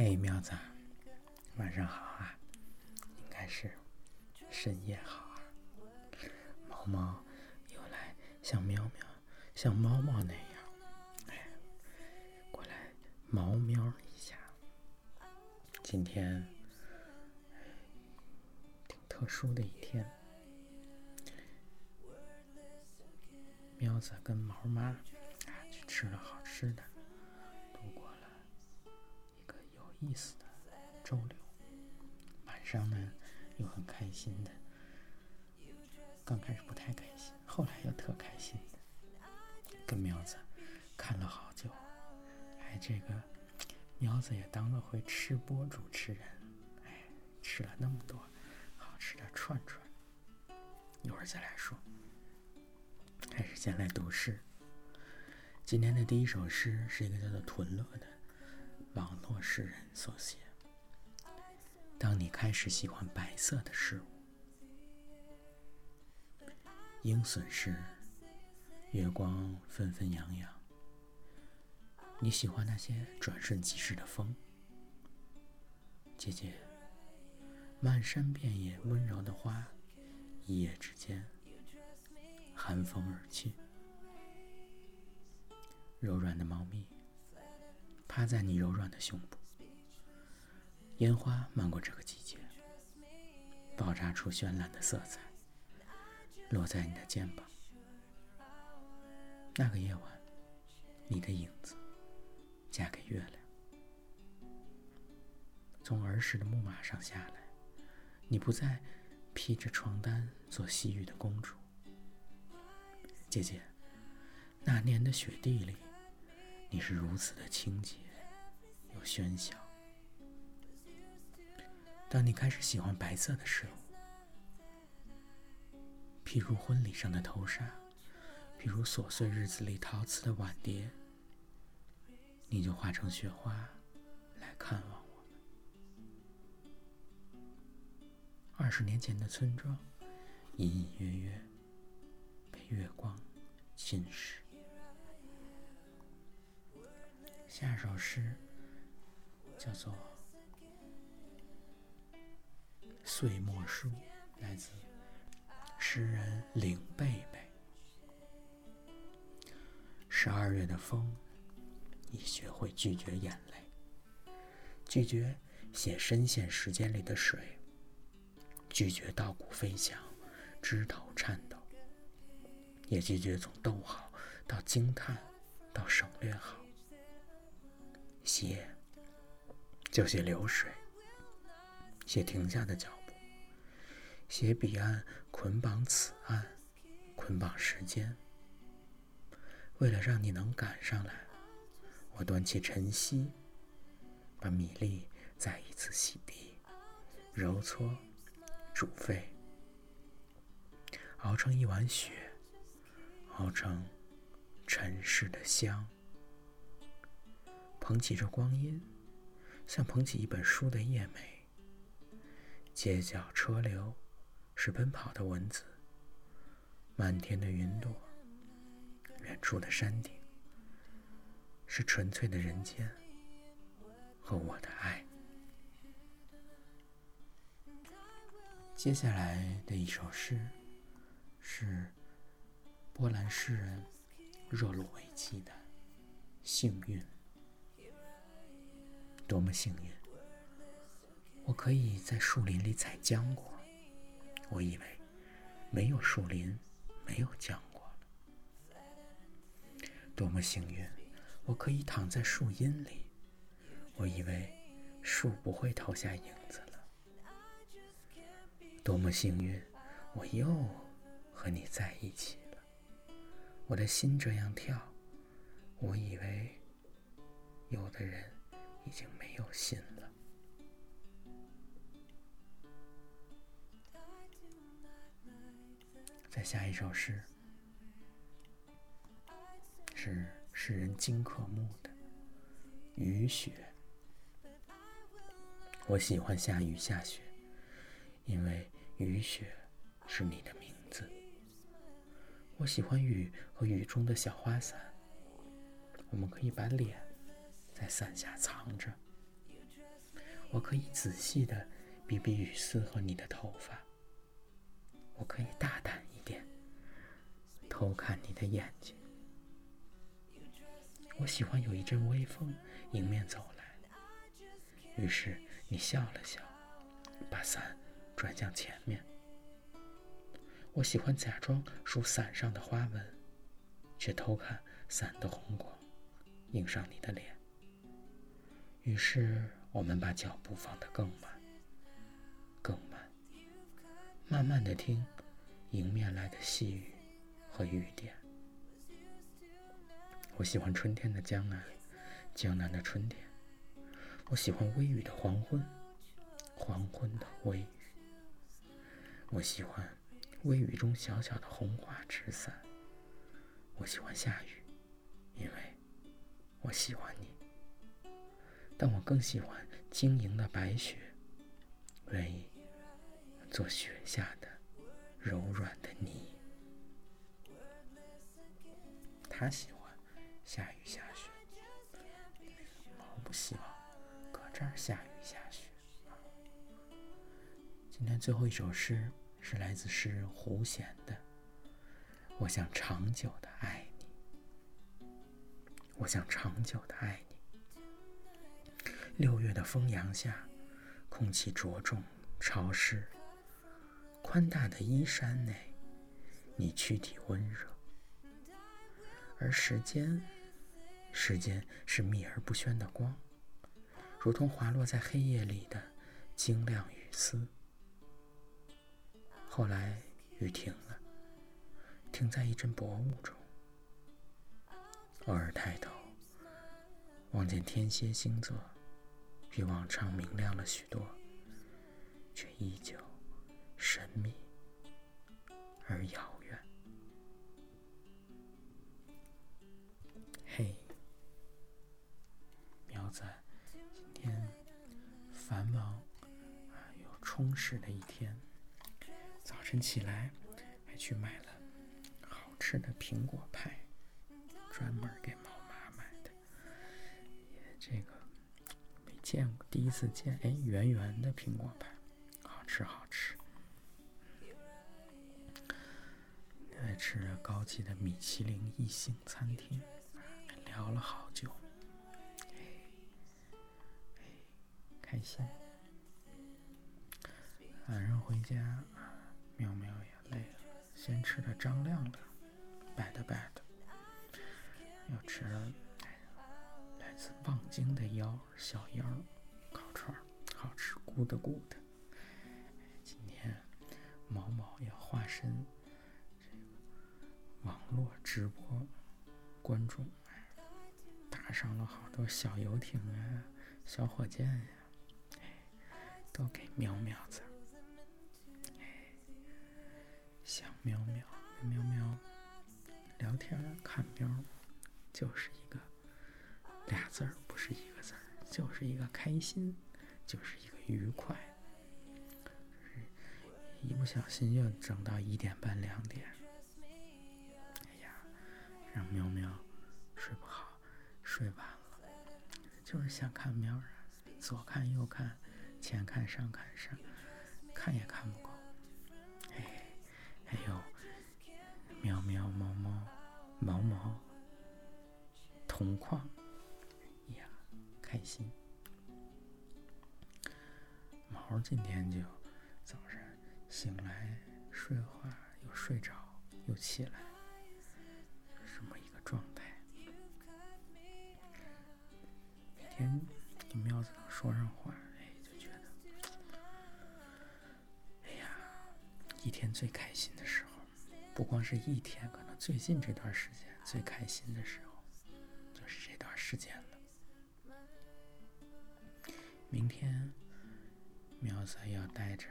嘿，喵子，晚上好啊！应该是深夜好啊。猫猫又来像喵喵、像猫猫那样，哎，过来猫喵一下。今天挺特殊的一天，喵子跟毛妈去吃了好吃的。意思的周六晚上呢，又很开心的。刚开始不太开心，后来又特开心的。跟苗子看了好久，哎这个苗子也当了回吃播主持人，哎，吃了那么多好吃的串串，一会儿再来说。还是先来读诗。今天的第一首诗是一个叫做屯乐的。网络诗人所写。当你开始喜欢白色的事物，鹰隼时，月光纷纷扬扬。你喜欢那些转瞬即逝的风，姐姐。漫山遍野温柔的花，一夜之间寒风而去。柔软的猫咪。趴在你柔软的胸部，烟花漫过这个季节，爆炸出绚烂的色彩，落在你的肩膀。那个夜晚，你的影子嫁给月亮，从儿时的木马上下来，你不再披着床单做西域的公主。姐姐，那年的雪地里。你是如此的清洁又喧嚣。当你开始喜欢白色的事物，譬如婚礼上的头纱，譬如琐碎日子里陶瓷的碗碟，你就化成雪花来看望我们。二十年前的村庄，隐隐约约被月光侵蚀。下首诗叫做《岁末书》，来自诗人领贝贝。十二月的风已学会拒绝眼泪，拒绝写深陷时间里的水，拒绝稻谷飞翔、枝头颤抖，也拒绝从逗号到惊叹到省略号。写，就写流水，写停下的脚步，写彼岸捆绑此岸，捆绑时间。为了让你能赶上来，我端起晨曦，把米粒再一次洗涤、揉搓、煮沸，熬成一碗雪，熬成尘世的香。捧起这光阴，像捧起一本书的页眉。街角车流，是奔跑的蚊子；漫天的云朵，远处的山顶，是纯粹的人间和我的爱。接下来的一首诗，是波兰诗人热鲁维奇的《幸运》。多么幸运！我可以在树林里采浆果。我以为没有树林，没有浆果了。多么幸运！我可以躺在树荫里。我以为树不会投下影子了。多么幸运！我又和你在一起了。我的心这样跳。我以为有的人。已经没有心了。再下一首诗，是诗人金克木的《雨雪》。我喜欢下雨下雪，因为雨雪是你的名字。我喜欢雨和雨中的小花伞，我们可以把脸。在伞下藏着。我可以仔细的比比雨丝和你的头发。我可以大胆一点，偷看你的眼睛。我喜欢有一阵微风迎面走来，于是你笑了笑，把伞转向前面。我喜欢假装数伞上的花纹，却偷看伞的红光映上你的脸。于是我们把脚步放得更慢，更慢，慢慢的听迎面来的细雨和雨点。我喜欢春天的江南，江南的春天。我喜欢微雨的黄昏，黄昏的微雨。我喜欢微雨中小小的红花纸伞。我喜欢下雨，因为我喜欢你。但我更喜欢晶莹的白雪，愿意做雪下的柔软的泥。他喜欢。下雨下雪，毛不希望搁这儿下雨下雪。今天最后一首诗是来自诗人胡贤的：“我想长久的爱你，我想长久的爱你。”六月的风阳下，空气着重潮湿，宽大的衣衫内，你躯体温热，而时间。时间是秘而不宣的光，如同滑落在黑夜里的晶亮雨丝。后来雨停了，停在一阵薄雾中。偶尔抬头，望见天蝎星座，比往常明亮了许多，却依旧神秘而遥远。嘿。苗子今天繁忙啊又充实的一天，早晨起来还去买了好吃的苹果派，专门给猫见过，第一次见，哎，圆圆的苹果派，好吃好吃。在吃着高级的米其林一星餐厅，聊了好久。开心。晚上回家，喵喵也累了，先吃的张亮的，bad bad，又吃了来自望京的腰小腰烤串，好吃咕的咕的。今天毛毛要化身这个网络直播观众，打上了好多小游艇啊，小火箭呀。都给喵喵子，想喵喵，喵喵聊天看喵，就是一个俩字儿，不是一个字儿，就是一个开心，就是一个愉快。一不小心又整到一点半两点，哎呀，让喵喵睡不好，睡晚了，就是想看喵啊，左看右看。前看上看上，看也看不够。哎，还有喵喵、猫猫、毛毛、同框，开心。毛今天就早上醒来睡会，又睡着，又起来，这么一个状态。每天跟喵子说上话。哎，就觉得，哎呀一天最开心的时候，不光是一天，可能最近这段时间最开心的时候，就是这段时间了。明天，苗子要带着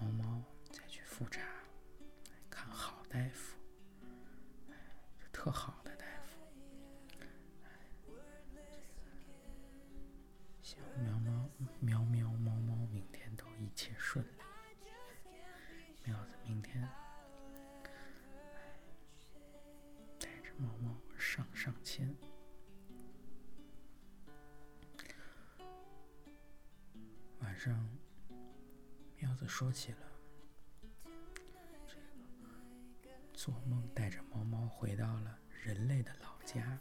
猫猫再去复查，看好大夫，说起了这个做梦带着猫猫回到了人类的老家，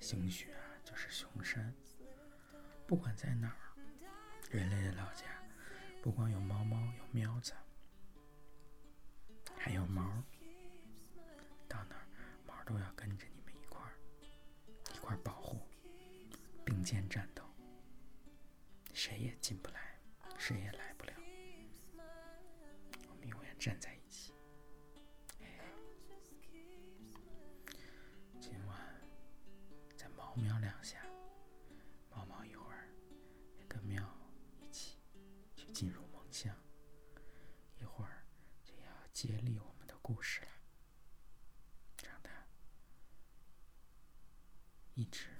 兴许啊就是熊山。不管在哪儿，人类的老家不光有猫猫，有喵子，还有毛。到哪儿，毛都要跟着你们一块儿，一块儿保护，并肩战斗。谁也进不来，谁也来。站在一起。今晚再猫喵两下，猫猫一会儿也跟喵一起去进入梦乡，一会儿就要接力我们的故事了，让它一直。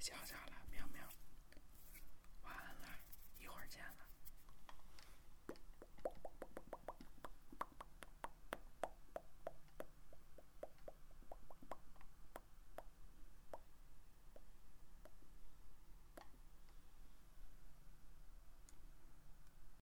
想想啦